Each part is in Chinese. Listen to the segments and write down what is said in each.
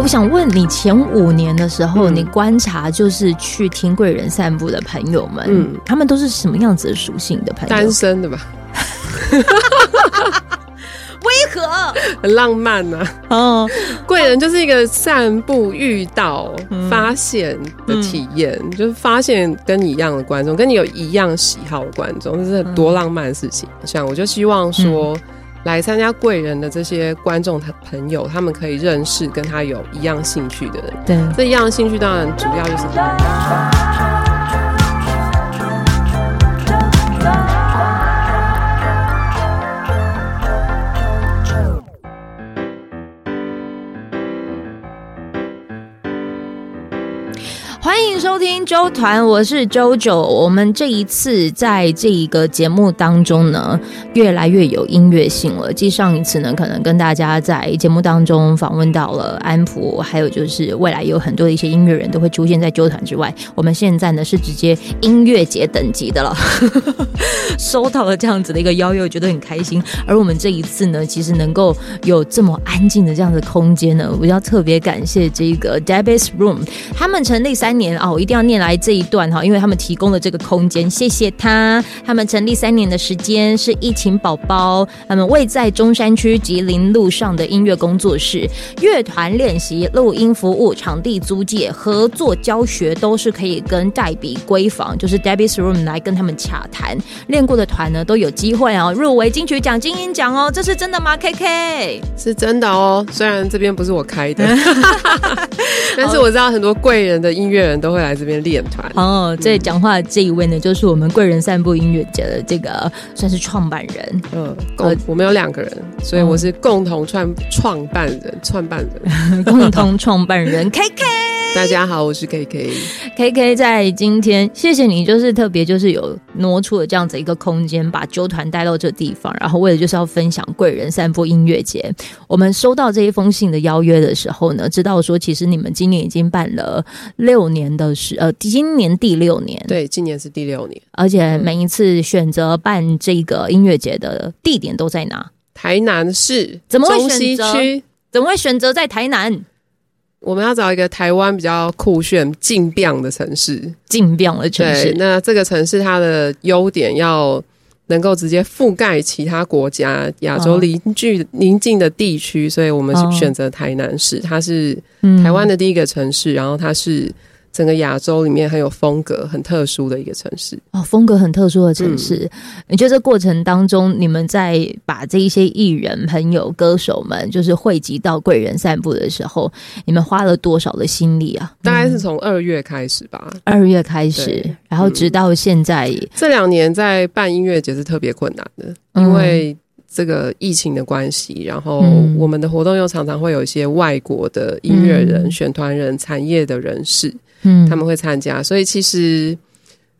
我想问你，前五年的时候，嗯、你观察就是去听贵人散步的朋友们，嗯，他们都是什么样子的属性的朋友？单身的吧？为何？很浪漫呐、啊！哦，贵人就是一个散步遇到、嗯、发现的体验，嗯、就是发现跟你一样的观众，跟你有一样喜好的观众，这是多浪漫的事情。像、嗯、我就希望说。嗯来参加贵人的这些观众朋友，他们可以认识跟他有一样兴趣的人。对，这一样兴趣当然主要就是。听周团，我是 JoJo。我们这一次在这一个节目当中呢，越来越有音乐性了。继上一次呢，可能跟大家在节目当中访问到了安溥，还有就是未来有很多的一些音乐人都会出现在周团之外。我们现在呢是直接音乐节等级的了，收到了这样子的一个邀约，我觉得很开心。而我们这一次呢，其实能够有这么安静的这样的空间呢，我要特别感谢这个 Debbie's Room，他们成立三年啊，我一定要念来这一段哈，因为他们提供了这个空间，谢谢他。他们成立三年的时间是疫情宝宝，他们位在中山区吉林路上的音乐工作室，乐团练习、录音服务、场地租借、合作教学都是可以跟黛比闺房，就是 Debbie's Room 来跟他们洽谈。练过的团呢都有机会哦，入围金曲奖、金音奖哦，这是真的吗？K K 是真的哦，虽然这边不是我开的，但是我知道很多贵人的音乐人都会来。来这边练团哦，这讲话的这一位呢，就是我们贵人散步音乐节的这个算是创办人。嗯，呃，我们有两个人，所以我是共同创创办人，创办人，共同创办人 K K。大家好，我是 K K。K K 在今天，谢谢你，就是特别就是有挪出了这样子一个空间，把纠团带到这地方，然后为了就是要分享贵人散步音乐节。我们收到这一封信的邀约的时候呢，知道说其实你们今年已经办了六年的时，呃，今年第六年，对，今年是第六年，而且每一次选择办这个音乐节的地点都在哪？台南市，怎么会中西区？怎么会选择在台南？我们要找一个台湾比较酷炫、劲变的城市，劲变的城市。那这个城市它的优点要能够直接覆盖其他国家、亚洲邻居邻近的地区，所以我们是选择台南市。它是台湾的第一个城市，然后它是。整个亚洲里面很有风格、很特殊的一个城市哦，风格很特殊的城市。嗯、你觉得这过程当中，你们在把这一些艺人、朋友、歌手们，就是汇集到贵人散步的时候，你们花了多少的心力啊？大概是从二月开始吧，二月开始，然后直到现在。嗯、这两年在办音乐节是特别困难的，因为这个疫情的关系，然后我们的活动又常常会有一些外国的音乐人、嗯、选团人、产业的人士。嗯，他们会参加，所以其实，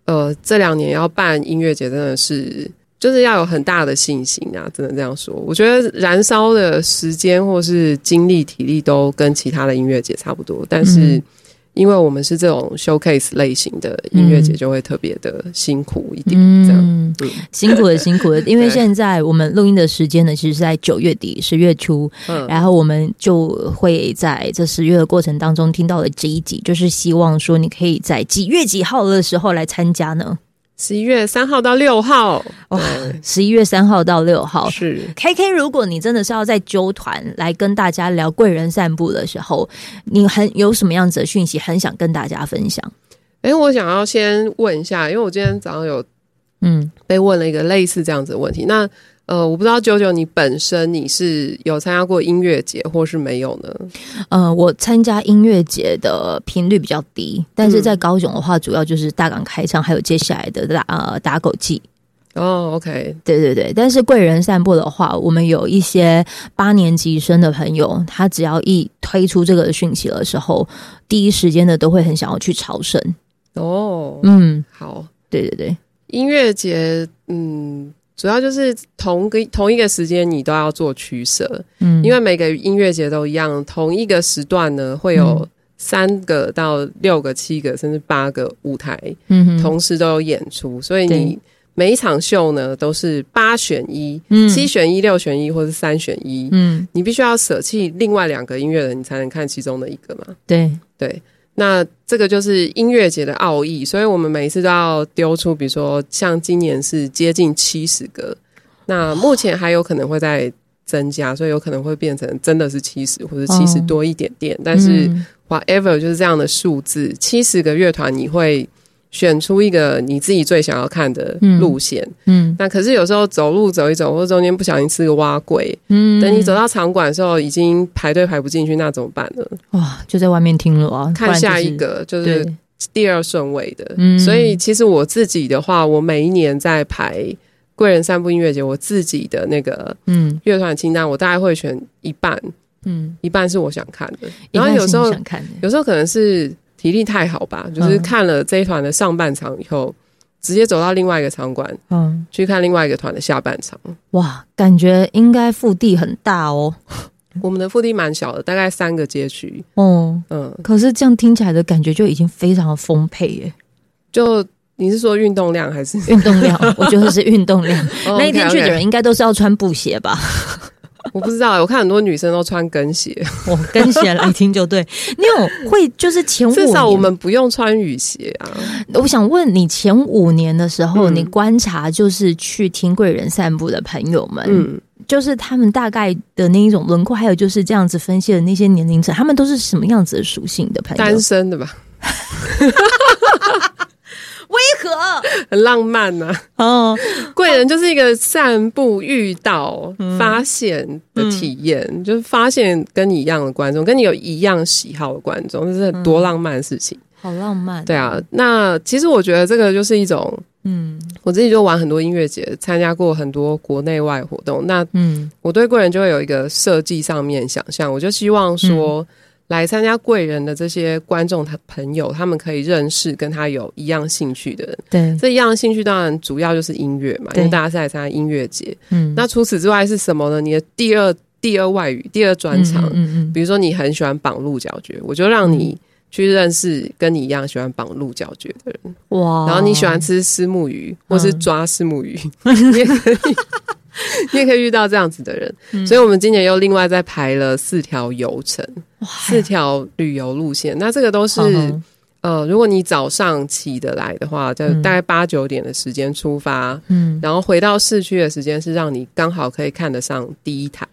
呃，这两年要办音乐节，真的是就是要有很大的信心啊！真的这样说，我觉得燃烧的时间或是精力、体力都跟其他的音乐节差不多，但是。嗯因为我们是这种 showcase 类型的音乐节，就会特别的辛苦一点，这样，嗯，辛苦的辛苦的。因为现在我们录音的时间呢，其实是在九月底、十月初，嗯，然后我们就会在这十月的过程当中听到了这一集，就是希望说你可以在几月几号的时候来参加呢？十一月三号到六号，哇！十一月三号到六号是 KK。如果你真的是要在纠团来跟大家聊贵人散步的时候，你很有什么样子的讯息，很想跟大家分享？哎、欸，我想要先问一下，因为我今天早上有嗯被问了一个类似这样子的问题，那。呃，我不知道九九，你本身你是有参加过音乐节，或是没有呢？呃，我参加音乐节的频率比较低，但是在高雄的话，主要就是大港开唱，还有接下来的打呃打狗记。哦，OK，对对对。但是贵人散步的话，我们有一些八年级生的朋友，他只要一推出这个讯息的时候，第一时间的都会很想要去朝圣。哦，嗯，好，对对对，音乐节，嗯。主要就是同个同一个时间，你都要做取舍，嗯，因为每个音乐节都一样，同一个时段呢，会有三个到六个、七个甚至八个舞台，嗯，同时都有演出，所以你每一场秀呢都是八选一、嗯、七选一、六选一，或是三选一。嗯，你必须要舍弃另外两个音乐人，你才能看其中的一个嘛。对。对，那这个就是音乐节的奥义，所以我们每一次都要丢出，比如说像今年是接近七十个，那目前还有可能会再增加，所以有可能会变成真的是七十或者七十多一点点。哦、但是 whatever 就是这样的数字，七十个乐团你会。选出一个你自己最想要看的路线，嗯，嗯，那可是有时候走路走一走，或者中间不小心吃个碗粿，嗯，等你走到场馆的时候，已经排队排不进去，那怎么办呢？哇，就在外面听了啊，看下一个就是第二顺位的，嗯，所以其实我自己的话，我每一年在排贵人散步音乐节，我自己的那个嗯。乐团清单，我大概会选一半，嗯，一半是我想看的，然后有时候有时候可能是。体力太好吧，就是看了这一团的上半场以后，嗯、直接走到另外一个场馆，嗯，去看另外一个团的下半场。哇，感觉应该腹地很大哦。我们的腹地蛮小的，大概三个街区。哦，嗯，可是这样听起来的感觉就已经非常的丰沛耶。就你是说运动量还是运动量？我觉得是运动量。那一天去的人应该都是要穿布鞋吧？我不知道，我看很多女生都穿跟鞋。我跟鞋来听就对。你有会就是前五年，至少我们不用穿雨鞋啊。我想问你，前五年的时候，嗯、你观察就是去听贵人散步的朋友们，嗯，就是他们大概的那一种轮廓，还有就是这样子分析的那些年龄层，他们都是什么样子的属性的朋友？单身的吧。为何很浪漫呢？啊？哦，贵人就是一个散步遇到、嗯、发现的体验，嗯、就是发现跟你一样的观众，跟你有一样喜好的观众，这是多浪漫的事情。嗯、好浪漫，对啊。那其实我觉得这个就是一种，嗯，我自己就玩很多音乐节，参加过很多国内外活动。那嗯，我对贵人就会有一个设计上面想象，我就希望说。嗯来参加贵人的这些观众，他朋友，他们可以认识跟他有一样兴趣的人。对，这一样兴趣当然主要就是音乐嘛，因为大家是来参加音乐节。嗯，那除此之外是什么呢？你的第二第二外语、第二专长，嗯嗯，嗯，比如说你很喜欢绑鹿角蕨，我就让你去认识跟你一样喜欢绑鹿角蕨的人。哇，然后你喜欢吃虱目鱼，或是抓虱目鱼，嗯、你也可以。你也可以遇到这样子的人，嗯、所以我们今年又另外再排了四条游程，四条旅游路线。那这个都是、嗯、呃，如果你早上起得来的话，就大概八九点的时间出发，嗯，然后回到市区的时间是让你刚好可以看得上第一台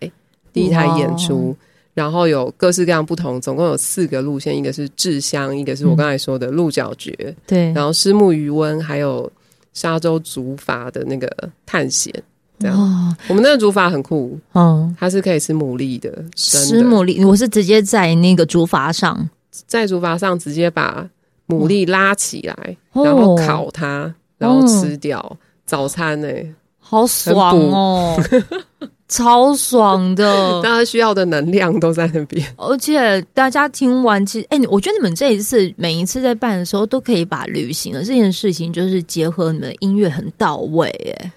第一台演出，然后有各式各样不同，总共有四个路线，一个是志香，一个是我刚才说的鹿角蕨，对、嗯，然后虱目鱼温，还有沙洲竹筏的那个探险。这样，哦、我们那个竹筏很酷，嗯，它是可以吃牡蛎的，吃牡蛎，我是直接在那个竹筏上，在竹筏上直接把牡蛎拉起来，哦、然后烤它，然后吃掉，哦、早餐呢、欸，好爽哦，超爽的，大家需要的能量都在那边，而且大家听完，其实，哎、欸，我觉得你们这一次每一次在办的时候，都可以把旅行的这件事情，就是结合你们的音乐很到位，哎。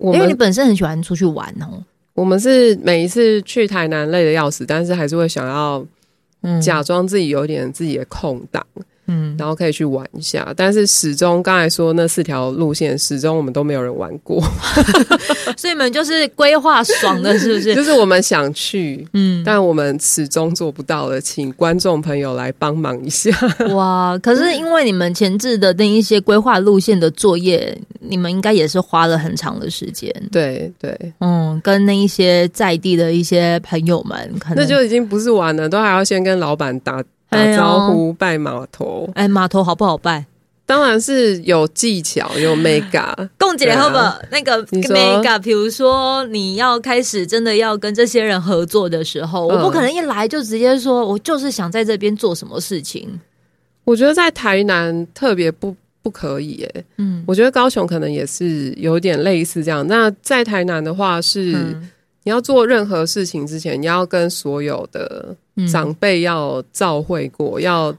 因为你本身很喜欢出去玩哦，我们是每一次去台南累的要死，但是还是会想要假装自己有点自己的空档。嗯，然后可以去玩一下，但是始终刚才说那四条路线，始终我们都没有人玩过，所以你们就是规划爽的，是不是？就是我们想去，嗯，但我们始终做不到的，请观众朋友来帮忙一下。哇！可是因为你们前置的那一些规划路线的作业，你们应该也是花了很长的时间。对对，嗯，跟那一些在地的一些朋友们，可能那就已经不是玩了，都还要先跟老板打。打招呼，拜码头。哎，码头好不好拜？当然是有技巧，有 mega。共姐，好不好？那个 mega，比如说你要开始真的要跟这些人合作的时候，我不可能一来就直接说，我就是想在这边做什么事情。我觉得在台南特别不不可以耶。嗯，我觉得高雄可能也是有点类似这样。那在台南的话是。你要做任何事情之前，你要跟所有的长辈要照会过，嗯、要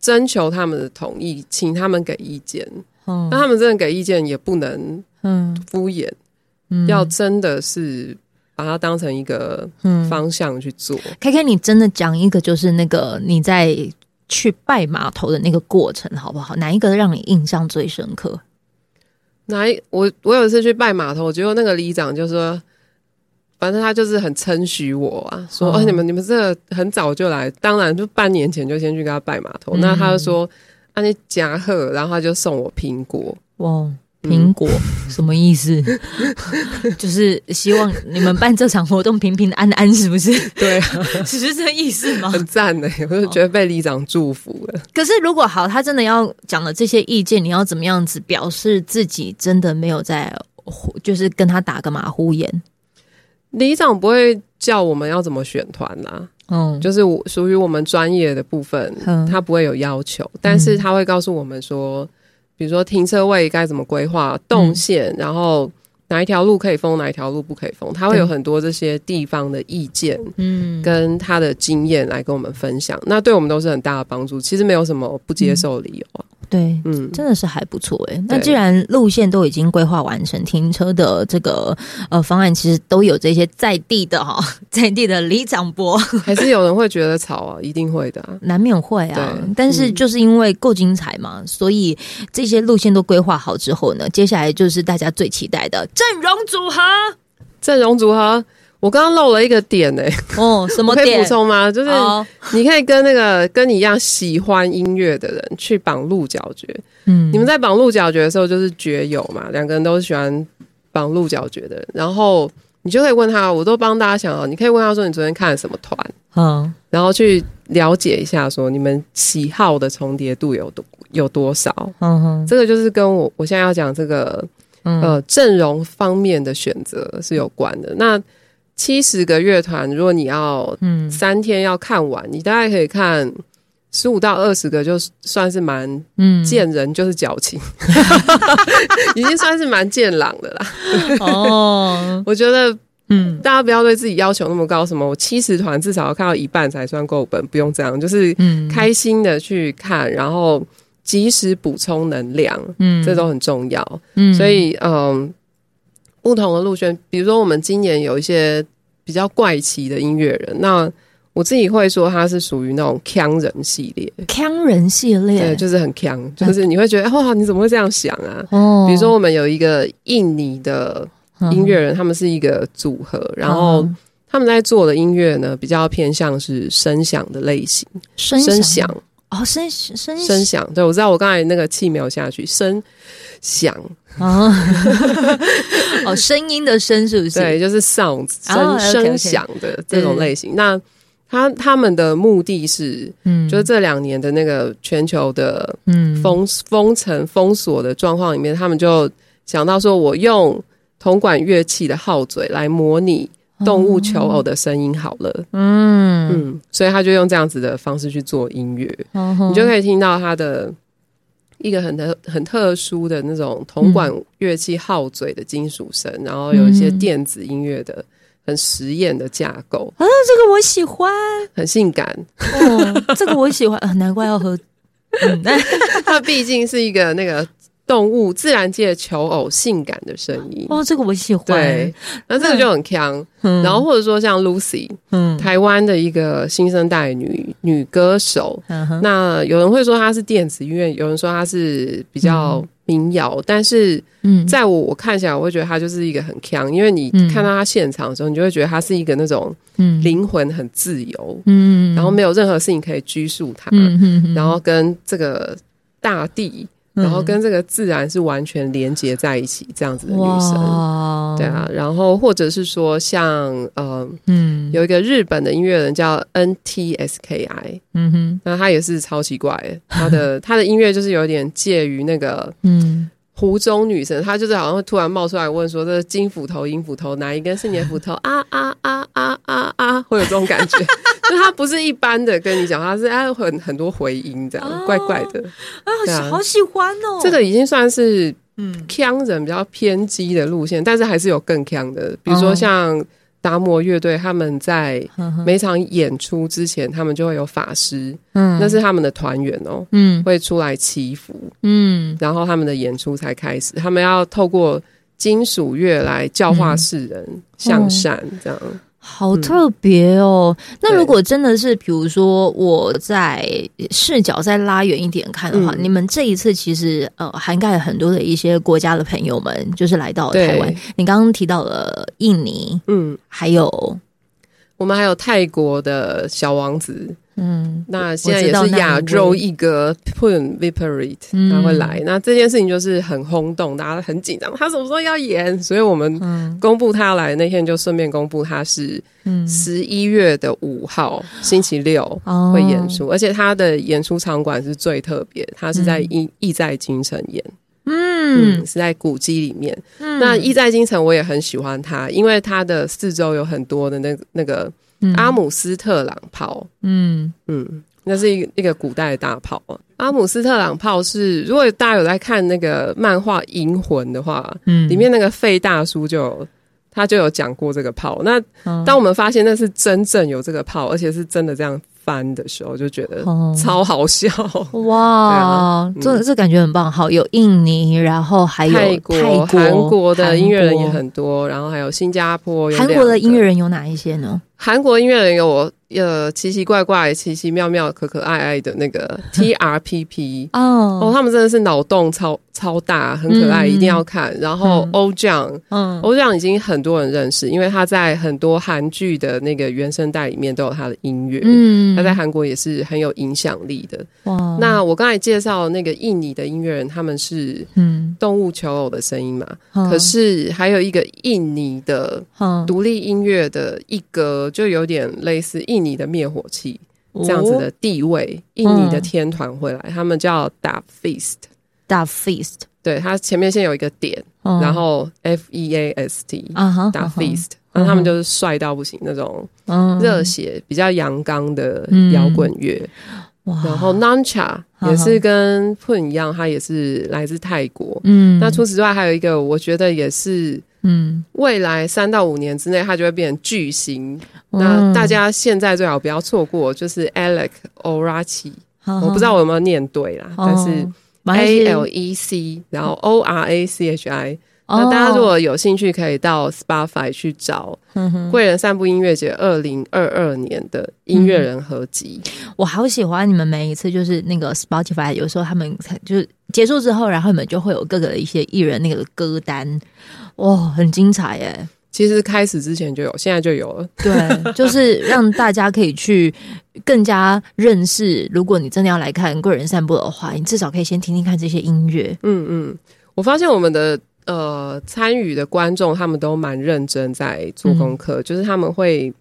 征求他们的同意，请他们给意见。那、嗯、他们真的给意见，也不能敷衍，嗯、要真的是把它当成一个方向去做。K K，，你真的讲一个，就是那个你在去拜码头的那个过程，好不好？哪一个让你印象最深刻？哪一我我有一次去拜码头，结果那个里长就说，反正他就是很称许我啊，说哦，你们你们这很早就来，当然就半年前就先去给他拜码头，嗯、那他就说啊你加贺，然后他就送我苹果哇。苹果、嗯、什么意思？就是希望你们办这场活动平平安安，是不是？对啊，只是这意思吗？很赞呢，我就觉得被里长祝福了。可是如果好，他真的要讲了这些意见，你要怎么样子表示自己真的没有在，就是跟他打个马虎眼？里长不会叫我们要怎么选团呐？嗯，就是我属于我们专业的部分，他不会有要求，但是他会告诉我们说。比如说停车位该怎么规划动线，嗯、然后哪一条路可以封，哪一条路不可以封，他会有很多这些地方的意见，嗯，跟他的经验来跟我们分享，那对我们都是很大的帮助。其实没有什么不接受的理由啊。对，嗯，真的是还不错哎。那既然路线都已经规划完成，停车的这个呃方案其实都有这些在地的哈，在地的李长伯，还是有人会觉得吵啊，一定会的啊，难免会啊。但是就是因为够精彩嘛，所以这些路线都规划好之后呢，接下来就是大家最期待的阵容组合，阵容组合。我刚刚漏了一个点呢、欸，哦，什么 点？可以补充吗？就是你可以跟那个跟你一样喜欢音乐的人去绑鹿角蕨。嗯，你们在绑鹿角蕨的时候就是蕨友嘛，两个人都喜欢绑鹿角蕨的人。然后你就可以问他，我都帮大家想好，你可以问他说你昨天看了什么团？嗯，然后去了解一下说你们喜好的重叠度有多有多少？嗯哼，这个就是跟我我现在要讲这个呃阵容方面的选择是有关的。那七十个乐团，如果你要三天要看完，嗯、你大概可以看十五到二十个，就算是蛮见人就是矫情，已经算是蛮见朗的啦。哦，我觉得，嗯，大家不要对自己要求那么高，什么我七十团至少要看到一半才算够本，不用这样，就是开心的去看，然后及时补充能量，嗯，这都很重要。嗯，所以，嗯。不同的路线，比如说我们今年有一些比较怪奇的音乐人，那我自己会说他是属于那种腔人系列，腔人系列，对，就是很腔，就是你会觉得哇，你怎么会这样想啊？哦，比如说我们有一个印尼的音乐人，他们是一个组合，然后他们在做的音乐呢，比较偏向是声响的类型，声响哦，声声声响，对，我知道，我刚才那个气没有下去，声响。啊，哦，声音的声是不是？对，就是 sound 声声响的这种类型。那他他们的目的是，嗯，就是这两年的那个全球的嗯封封城封锁的状况里面，他们就想到说，我用铜管乐器的号嘴来模拟动物求偶的声音好了。嗯。嗯，所以他就用这样子的方式去做音乐，你就可以听到他的。一个很特很特殊的那种铜管乐器号嘴的金属声，嗯、然后有一些电子音乐的很实验的架构啊，这个我喜欢，很性感。哦，这个我喜欢啊，难怪要喝，嗯，它毕竟是一个那个。动物自然界求偶性感的声音哦，这个我喜欢。对，那这个就很强。嗯、然后或者说像 Lucy，嗯，台湾的一个新生代女女歌手。嗯、那有人会说她是电子音乐，有人说她是比较民谣。嗯、但是，嗯，在我我看起来，我会觉得她就是一个很强，因为你看到她现场的时候，你就会觉得她是一个那种灵魂很自由，嗯，然后没有任何事情可以拘束她，嗯然后跟这个大地。然后跟这个自然是完全连接在一起，这样子的女生，哇对啊。然后或者是说像，像呃，嗯，有一个日本的音乐人叫 NTSKI，嗯哼，那他也是超奇怪，他的他的音乐就是有点介于那个，嗯。湖中女神，她就是好像会突然冒出来问说：“这是金斧头、银斧头，哪一根是你的斧头？”啊啊啊啊啊啊！会有这种感觉，就她不是一般的跟你讲，她是哎很很多回音这样，哦、怪怪的啊，好喜欢哦。这个已经算是嗯，腔人比较偏激的路线，但是还是有更腔的，比如说像。达摩乐队他们在每场演出之前，他们就会有法师，嗯，那是他们的团员哦，嗯，会出来祈福，嗯，然后他们的演出才开始，他们要透过金属乐来教化世人向善，这样好特别哦！嗯、那如果真的是，比如说我在视角再拉远一点看的话，嗯、你们这一次其实呃涵盖了很多的一些国家的朋友们，就是来到台湾。你刚刚提到了印尼，嗯，还有我们还有泰国的小王子。嗯，那现在也是亚洲一个 Poon Viparit 他会来，嗯、那这件事情就是很轰动，大家很紧张，他什么时候要演？所以我们公布他要来的那天，就顺便公布他是十一月的五号、嗯、星期六会演出，哦、而且他的演出场馆是最特别，他是在意意在京城演，嗯，嗯，是在古迹里面。嗯、那意在京城我也很喜欢它，因为它的四周有很多的那那个。阿姆斯特朗炮，嗯嗯，那是一个一个古代的大炮啊。阿姆斯特朗炮是，如果大家有在看那个漫画《银魂》的话，嗯，里面那个费大叔就有他就有讲过这个炮。那当我们发现那是真正有这个炮，而且是真的这样。翻的时候就觉得超好笑哇！这这感觉很棒。好，有印尼，然后还有泰国、韩国的音乐人也很多，然后还有新加坡。韩国的音乐人有哪一些呢？韩国音乐人有我呃奇奇怪怪、奇奇妙妙、可可爱爱的那个 T R P P 哦。哦，他们真的是脑洞超超大，很可爱，一定要看。然后欧酱，嗯，欧酱已经很多人认识，因为他在很多韩剧的那个原声带里面都有他的音乐，嗯，他在韩国也是很有影响力的。哇，那我刚才介绍那个印尼的音乐人，他们是嗯。动物求偶的声音嘛，可是还有一个印尼的独立音乐的一个。就有点类似印尼的灭火器这样子的地位，哦、印尼的天团会来，嗯、他们叫 Dub Feast，Dub Feast，对，它前面先有一个点，嗯、然后 F E A S T，Dub Feast，然后他们就是帅到不行那种热血、比较阳刚的摇滚乐。嗯、然后 Nancha 也是跟 Poon 一样，他也是来自泰国。嗯，那除此之外还有一个，我觉得也是。嗯，未来三到五年之内，它就会变成巨星。嗯、那大家现在最好不要错过，就是 Alec Orachi，哦、我不知道我有没有念对啦，哦、但是 A L E C，然后 O R A C H I。哦、那大家如果有兴趣，可以到 Spotify 去找《贵人散步音乐节》二零二二年的音乐人合集。嗯。我好喜欢你们每一次，就是那个 Spotify，有时候他们就是结束之后，然后你们就会有各个的一些艺人那个歌单。哇，很精彩耶！其实开始之前就有，现在就有了。对，就是让大家可以去更加认识。如果你真的要来看贵人散步的话，你至少可以先听听看这些音乐。嗯嗯，我发现我们的呃参与的观众他们都蛮认真在做功课，嗯、就是他们会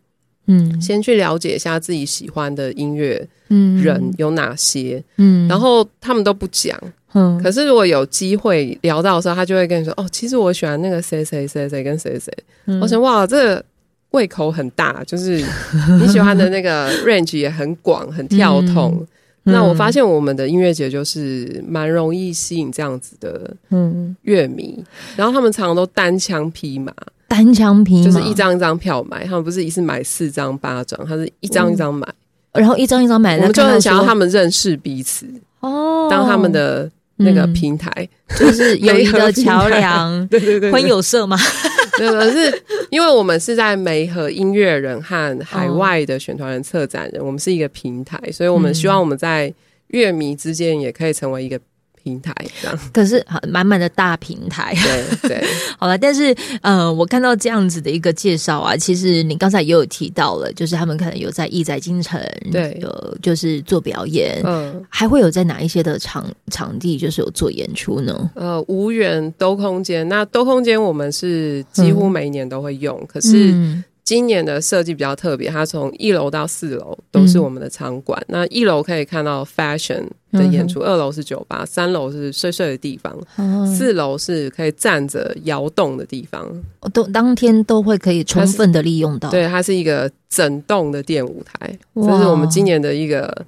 嗯先去了解一下自己喜欢的音乐嗯人有哪些嗯，然后他们都不讲。嗯，可是如果有机会聊到的时候，他就会跟你说：“哦，其实我喜欢那个谁谁谁谁跟谁谁。嗯”我想哇，这个胃口很大，就是 你喜欢的那个 range 也很广，很跳痛。嗯、那我发现我们的音乐节就是蛮容易吸引这样子的嗯乐迷，嗯、然后他们常常都单枪匹马，单枪匹马就是一张一张票买，他们不是一次买四张八张，他是一张一张买、嗯，然后一张一张买，我们就很想要他们认识彼此哦，当他们的。那 个平台、嗯、就是友谊的桥梁，对对对，婚友社吗？对，可是因为我们是在梅和音乐人和海外的选团人、策展人，哦、我们是一个平台，所以我们希望我们在乐迷之间也可以成为一个。平台这样，可是满满的大平台，对对，好了，但是呃，我看到这样子的一个介绍啊，其实你刚才也有提到了，就是他们可能有在艺在京城，对，有就是做表演，嗯，还会有在哪一些的场场地就是有做演出呢？呃，无缘兜空间，那兜空间我们是几乎每一年都会用，嗯、可是。嗯今年的设计比较特别，它从一楼到四楼都是我们的场馆。嗯、那一楼可以看到 fashion 的演出，嗯、二楼是酒吧，三楼是睡睡的地方，嗯、四楼是可以站着摇动的地方。都当天都会可以充分的利用到。对，它是一个整栋的电舞台，哇这是我们今年的一个。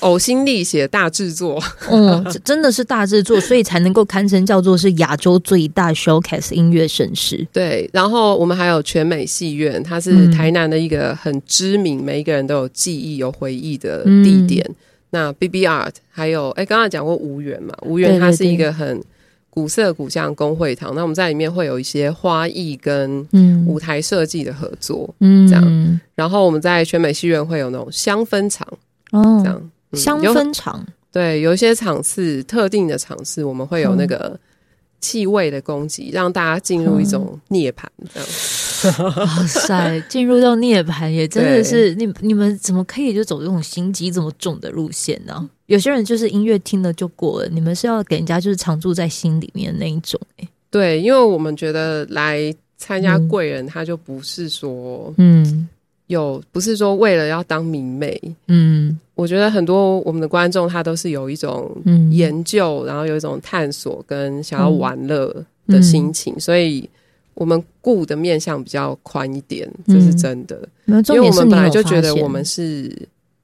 呕心沥血大制作，嗯，真的是大制作，所以才能够堪称叫做是亚洲最大 showcase 音乐盛事。对，然后我们还有全美戏院，它是台南的一个很知名，嗯、每一个人都有记忆、有回忆的地点。嗯、那 BB Art 还有，哎，刚刚讲过无缘嘛？无缘它是一个很古色古香公会堂，那我们在里面会有一些花艺跟舞台设计的合作，嗯，这样。然后我们在全美戏院会有那种香氛场，哦，这样、嗯、香氛场，对，有一些场次特定的场次，我们会有那个气味的攻击，让大家进入一种涅槃，这样。哇塞，进入到涅槃也真的是你你们怎么可以就走这种心机这么重的路线呢？有些人就是音乐听了就过了，你们是要给人家就是常住在心里面的那一种哎、欸。对，因为我们觉得来参加贵人，他就不是说嗯有，不是说为了要当迷妹嗯。我觉得很多我们的观众他都是有一种研究，嗯、然后有一种探索跟想要玩乐的心情，嗯、所以我们顾的面向比较宽一点，这是真的。嗯、因为我们本来就觉得我们是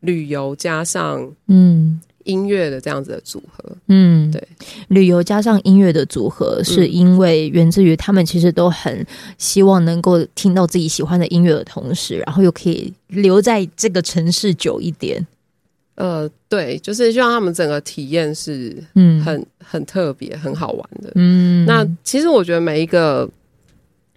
旅游加上嗯。音乐的这样子的组合，嗯，对，旅游加上音乐的组合，是因为源自于他们其实都很希望能够听到自己喜欢的音乐的同时，然后又可以留在这个城市久一点。呃，对，就是希望他们整个体验是，嗯，很很特别、很好玩的。嗯，那其实我觉得每一个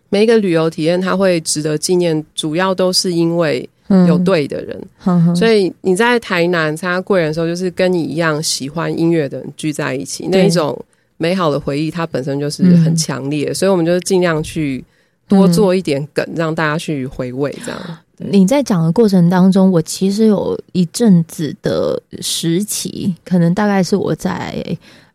每一个旅游体验，它会值得纪念，主要都是因为。有对的人，嗯、所以你在台南参加贵人的时候，就是跟你一样喜欢音乐的人聚在一起，那一种美好的回忆，它本身就是很强烈，嗯、所以我们就尽量去多做一点梗，嗯、让大家去回味。这样，你在讲的过程当中，我其实有一阵子的时期，可能大概是我在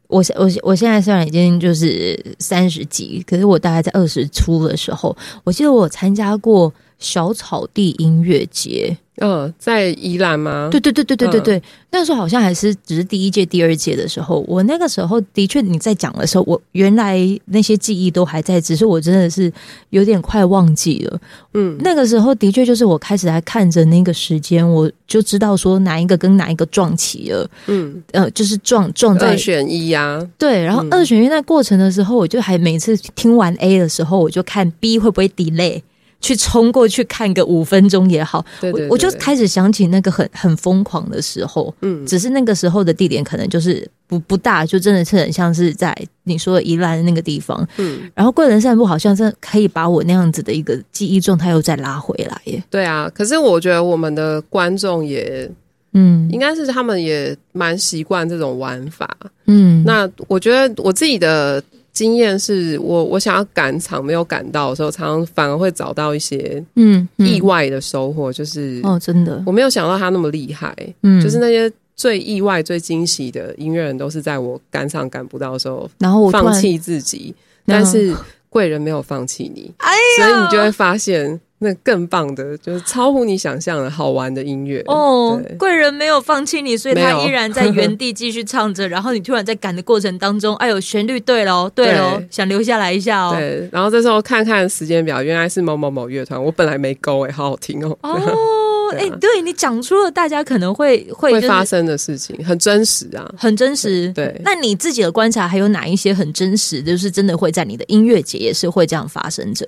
我我我现在虽然已经就是三十几，可是我大概在二十出的时候，我记得我有参加过。小草地音乐节，嗯，在宜兰吗？对对对对对对对，嗯、那时候好像还是只是第一届、第二届的时候。我那个时候的确，你在讲的时候，我原来那些记忆都还在，只是我真的是有点快忘记了。嗯，那个时候的确就是我开始还看着那个时间，我就知道说哪一个跟哪一个撞齐了。嗯，呃，就是撞撞在二选一呀、啊。对，然后二选一那过程的时候，我就还每次听完 A 的时候，我就看 B 会不会 delay。去冲过去看个五分钟也好，对对对对，我，我就开始想起那个很很疯狂的时候，嗯，只是那个时候的地点可能就是不不大，就真的是很像是在你说的宜兰的那个地方，嗯，然后贵人散步好像是可以把我那样子的一个记忆状态又再拉回来耶，对啊，可是我觉得我们的观众也，嗯，应该是他们也蛮习惯这种玩法，嗯，那我觉得我自己的。经验是我我想要赶场没有赶到的时候，常常反而会找到一些嗯意外的收获，就是哦真的。我没有想到他那么厉害，嗯，就是那些最意外、最惊喜的音乐人都是在我赶场赶不到的时候，然后我放弃自己，但是贵人没有放弃你，哎呀，所以你就会发现。那更棒的，就是超乎你想象的好玩的音乐哦。贵人没有放弃你，所以他依然在 原地继续唱着。然后你突然在赶的过程当中，哎呦，旋律对喽，对喽，想留下来一下哦。对，然后这时候看看时间表，原来是某某某乐团，我本来没勾哎，好好听哦。哦，哎，对你讲出了大家可能会会发生的事情，很真实啊，很真实。对，那你自己的观察还有哪一些很真实，就是真的会在你的音乐节也是会这样发生着？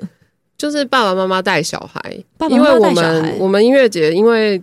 就是爸爸妈妈带小孩，爸爸妈妈带小孩，因为我们我们音乐节，因为、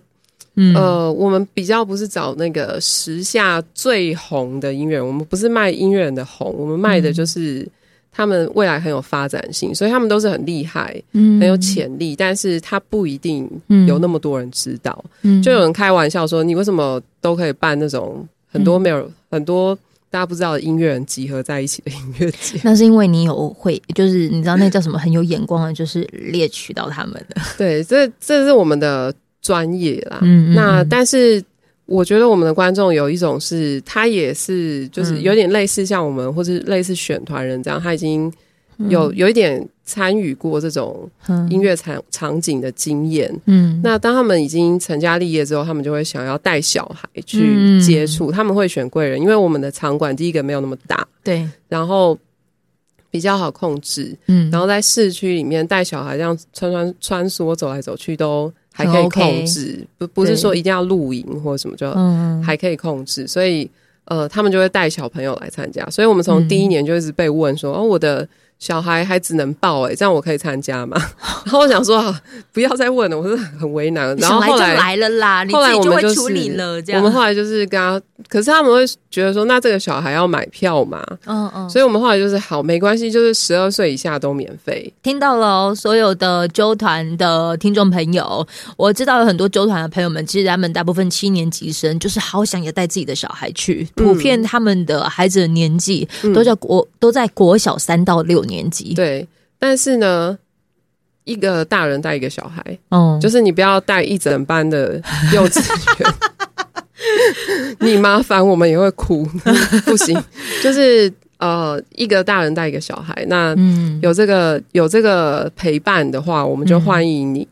嗯、呃，我们比较不是找那个时下最红的音乐人，我们不是卖音乐人的红，我们卖的就是他们未来很有发展性，嗯、所以他们都是很厉害，嗯，很有潜力，但是他不一定有那么多人知道。嗯，就有人开玩笑说，你为什么都可以办那种很多没有、嗯、很多。大家不知道的音乐人集合在一起的音乐节，那是因为你有会，就是你知道那叫什么很有眼光的，就是猎取到他们的。对，这这是我们的专业啦。嗯，嗯，那但是我觉得我们的观众有一种是，他也是就是有点类似像我们，或是类似选团人这样，他已经。有有一点参与过这种音乐场场景的经验，嗯，那当他们已经成家立业之后，他们就会想要带小孩去接触，嗯、他们会选贵人，因为我们的场馆第一个没有那么大，对，然后比较好控制，嗯，然后在市区里面带小孩这样穿穿穿梭走来走去都还可以控制，不不是说一定要露营或者什么就还可以控制，所以呃，他们就会带小朋友来参加，所以我们从第一年就一直被问说，嗯、哦，我的。小孩还只能抱，哎，这样我可以参加吗？然后我想说，不要再问了，我是很为难。然后后来就来了啦，后来我们就处理了。这样，我们后来就是跟他，可是他们会觉得说，那这个小孩要买票嘛？嗯嗯。所以我们后来就是好，没关系，就是十二岁以下都免费。听到了，哦所有的啾团的听众朋友，我知道有很多啾团的朋友们，其实他们大部分七年级生，就是好想要带自己的小孩去。普遍他们的孩子的年纪都在国、嗯、都在国小三到六年级。对。但是呢，一个大人带一个小孩，嗯，就是你不要带一整班的 幼稚园，你麻烦我们也会哭，不行。就是呃，一个大人带一个小孩，那有这个有这个陪伴的话，我们就欢迎你。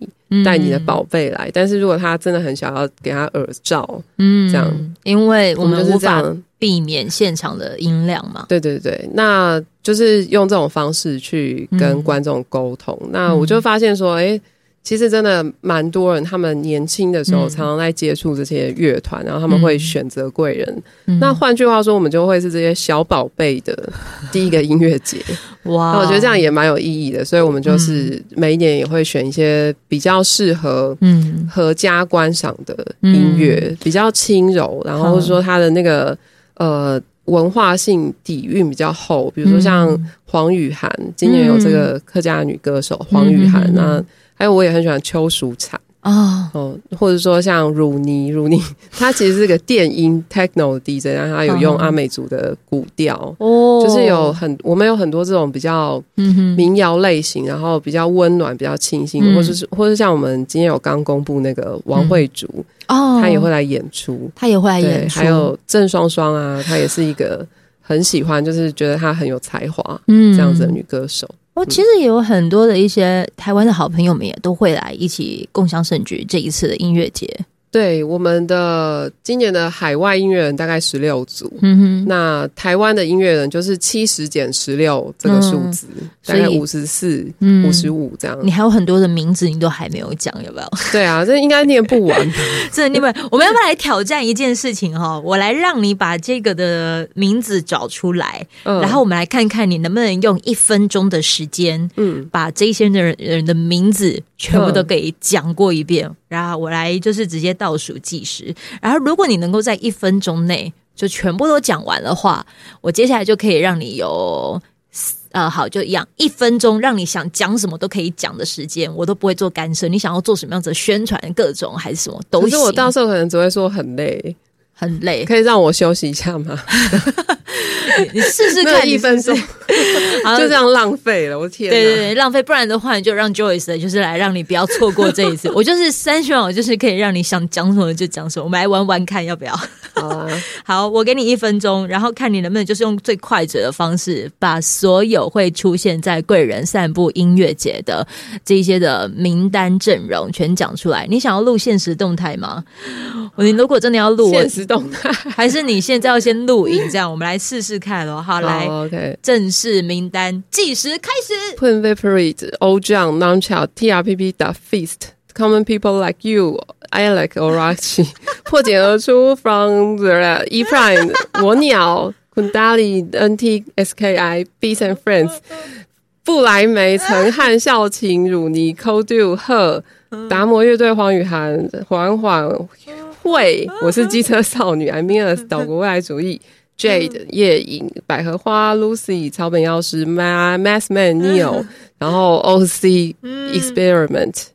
带你的宝贝来，嗯，但是如果他真的很想要给他耳罩，嗯，这样，因为我们无法避免现场的音量嘛。对对对，那就是用这种方式去跟观众沟通，嗯。那我就发现说，哎，欸。其实真的蛮多人，他们年轻的时候常常在接触这些乐团，嗯，然后他们会选择贵人，嗯。那换句话说，我们就会是这些小宝贝的 第一个音乐节。哇，那我觉得这样也蛮有意义的。所以我们就是每一年也会选一些比较适合嗯合家观赏的音乐，嗯，比较轻柔，然后说它的那个呃文化性底蕴比较厚。比如说像黄雨涵，今年有这个客家女歌手黄雨涵那。还有，我也很喜欢邱淑产哦，哦，或者说像汝尼，汝尼，他其实是个电音 techno DJ，然后他有用阿美族的古调哦，就是有很我们有很多这种比较民谣类型，然后比较温暖、比较清新，或者是或者像我们今天有刚公布那个王慧竹哦，他也会来演出，他也会来演出，还有郑双双啊，她也是一个很喜欢，就是觉得她很有才华，嗯，这样子的女歌手。我其实也有很多的一些台湾的好朋友们也都会来一起共享盛举这一次的音乐节。对，我们的今年的海外音乐人大概十六组，嗯哼，那台湾的音乐人就是七十减十六这个数字，嗯、大概五十四、五十五这样。你还有很多的名字你都还没有讲，有没有？对啊，这应该念不完。这你们，我们要不要来挑战一件事情哈？我来让你把这个的名字找出来，嗯、然后我们来看看你能不能用一分钟的时间，嗯，把这些人人的名字全部都给讲过一遍。嗯然后我来就是直接倒数计时，然后如果你能够在一分钟内就全部都讲完的话，我接下来就可以让你有呃好就一样一分钟，让你想讲什么都可以讲的时间，我都不会做干涉。你想要做什么样子的宣传，各种还是什么都行。可是我到时候可能只会说很累。很累，可以让我休息一下吗？你试试看，一分钟就这样浪费了，我天！对对对，浪费，不然的话你就让 Joyce 就是来让你不要错过这一次。我就是三选，我就是可以让你想讲什么就讲什么。我们来玩玩看，要不要？好啊，好，我给你一分钟，然后看你能不能就是用最快捷的方式，把所有会出现在贵人散步音乐节的这一些的名单阵容全讲出来。你想要录现实动态吗？你如果真的要录，现实动态，还是你现在要先录影？这样我们来试试看喽。好，来，OK，正式名单计时开始。Put Vaporite, Old John, Nunchild, TRPP, The Feast, Common People Like You, Alec Orachi，破茧而出，From the E Prime，我鸟，Kundali, NT, SKI, Beats and Friends，布莱梅，陈汉，孝晴，汝妮，Cold Do，贺，达摩乐队，黄雨涵，缓缓。会，我是机车少女，I'm Venus，岛国未来主义，Jade，夜影，百合花，Lucy，草本药师，Massman Neil，然后 OC Experiment，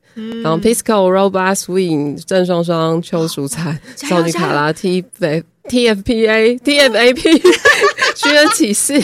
然后 Pisco Robot Swing，郑双双，邱淑婵，少女卡拉 T F T F P A T F A P，虚人启示，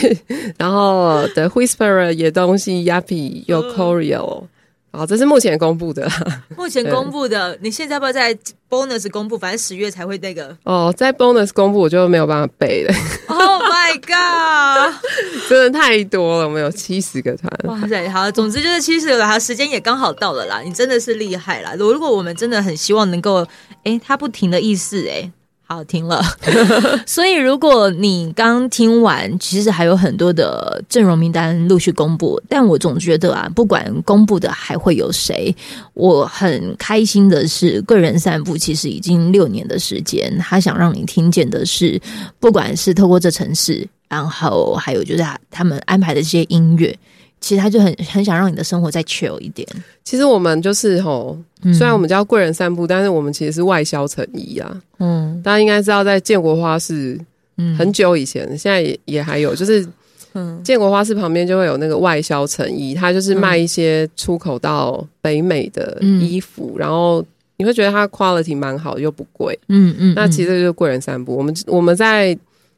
然后 The Whisperer 野东西，Yappy Yokorio。好，这是目前公布的。目前公布的，你现在要不要在 bonus 公布？反正十月才会那个。哦，在 bonus 公布我就没有办法背了。Oh my god！真的太多了，我们有七十个团。哇塞，好，总之就是七十个团，好，时间也刚好到了啦。你真的是厉害啦！如果我们真的很希望能够，哎，他不停的意思，哎。好听了，所以如果你刚听完，其实还有很多的阵容名单陆续公布，但我总觉得啊，不管公布的还会有谁，我很开心的是，贵人散步其实已经六年的时间，他想让你听见的是，不管是透过这城市，然后还有就是他他们安排的这些音乐。其实他就很很想让你的生活再 chill 一点。其实我们就是吼，虽然我们叫贵人散步，但是我们其实是外销成衣啊。嗯，大家应该知道，在建国花市，嗯，很久以前，现在也也还有，就是。嗯，建国花市旁边就会有那个外销成衣，它就是卖一些出口到北美的衣服，嗯、然后你会觉得它 quality 蛮好又不贵，嗯。嗯嗯，那其实就是贵人散步。我们我们在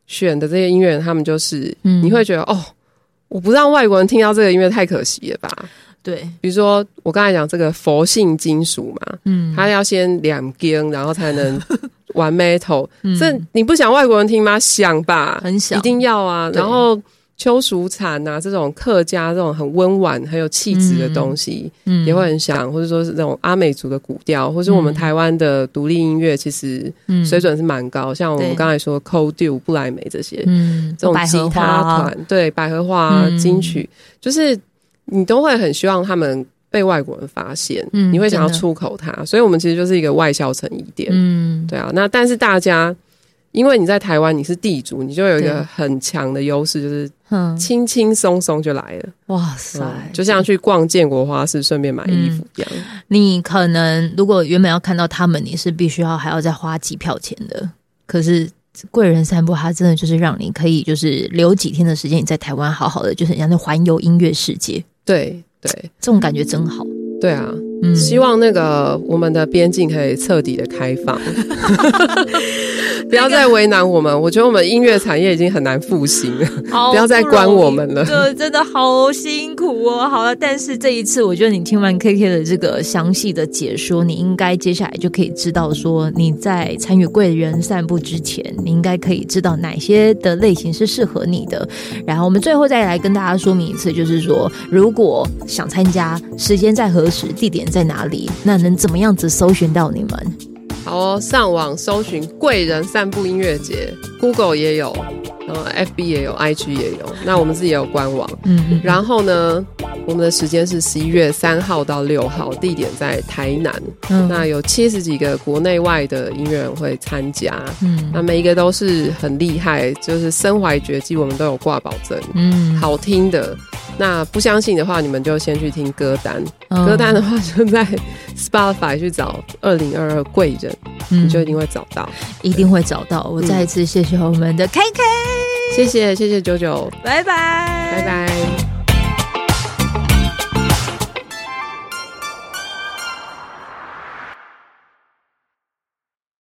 选的这些音乐人，他们就是，嗯、你会觉得哦，我不让外国人听到这个音乐太可惜了吧？对，比如说我刚才讲这个佛性金属嘛，嗯，他要先两根，然后才能玩 metal。嗯、这你不想外国人听吗？想吧，很想，一定要啊。然后。秋蜀产啊，这种客家这种很温婉、很有气质的东西，嗯，也会很想，或者说是这种阿美族的古调，或是我们台湾的独立音乐，其实水准是蛮高。嗯、像我们刚才说 Cold 布莱梅这些，嗯，这种吉他团，对，百合花、金曲，嗯、就是你都会很希望他们被外国人发现，嗯，你会想要出口它，所以我们其实就是一个外销成衣店，嗯，对啊。那但是大家。因为你在台湾，你是地主，你就有一个很强的优势，就是轻轻松松就来了。哇塞、嗯！就像去逛建国花市，顺便买衣服一样、嗯。你可能如果原本要看到他们，你是必须要还要再花机票钱的。可是贵人散步，它真的就是让你可以就是留几天的时间，你在台湾好好的，就是像那环游音乐世界。对对，这种感觉真好。对啊。嗯、希望那个我们的边境可以彻底的开放，不要再为难我们。我觉得我们音乐产业已经很难复兴了，不，要再关我们了。对，真的好辛苦哦。好了，但是这一次，我觉得你听完 KK 的这个详细的解说，你应该接下来就可以知道说，你在参与贵人散步之前，你应该可以知道哪些的类型是适合你的。然后我们最后再来跟大家说明一次，就是说，如果想参加，时间在何时，地点在哪里？那能怎么样子搜寻到你们？好哦，上网搜寻贵人散步音乐节，Google 也有，然后 FB 也有，IG 也有。那我们自己也有官网。嗯嗯。然后呢，我们的时间是十一月三号到六号，地点在台南。嗯。那有七十几个国内外的音乐人会参加。嗯。那每一个都是很厉害，就是身怀绝技，我们都有挂保证。嗯。好听的。那不相信的话，你们就先去听歌单。嗯、歌单的话，就在 Spotify 去找二零二二贵人，嗯、你就一定会找到，一定会找到。我再一次谢谢我们的 KK，谢谢谢谢九九，拜拜，拜拜。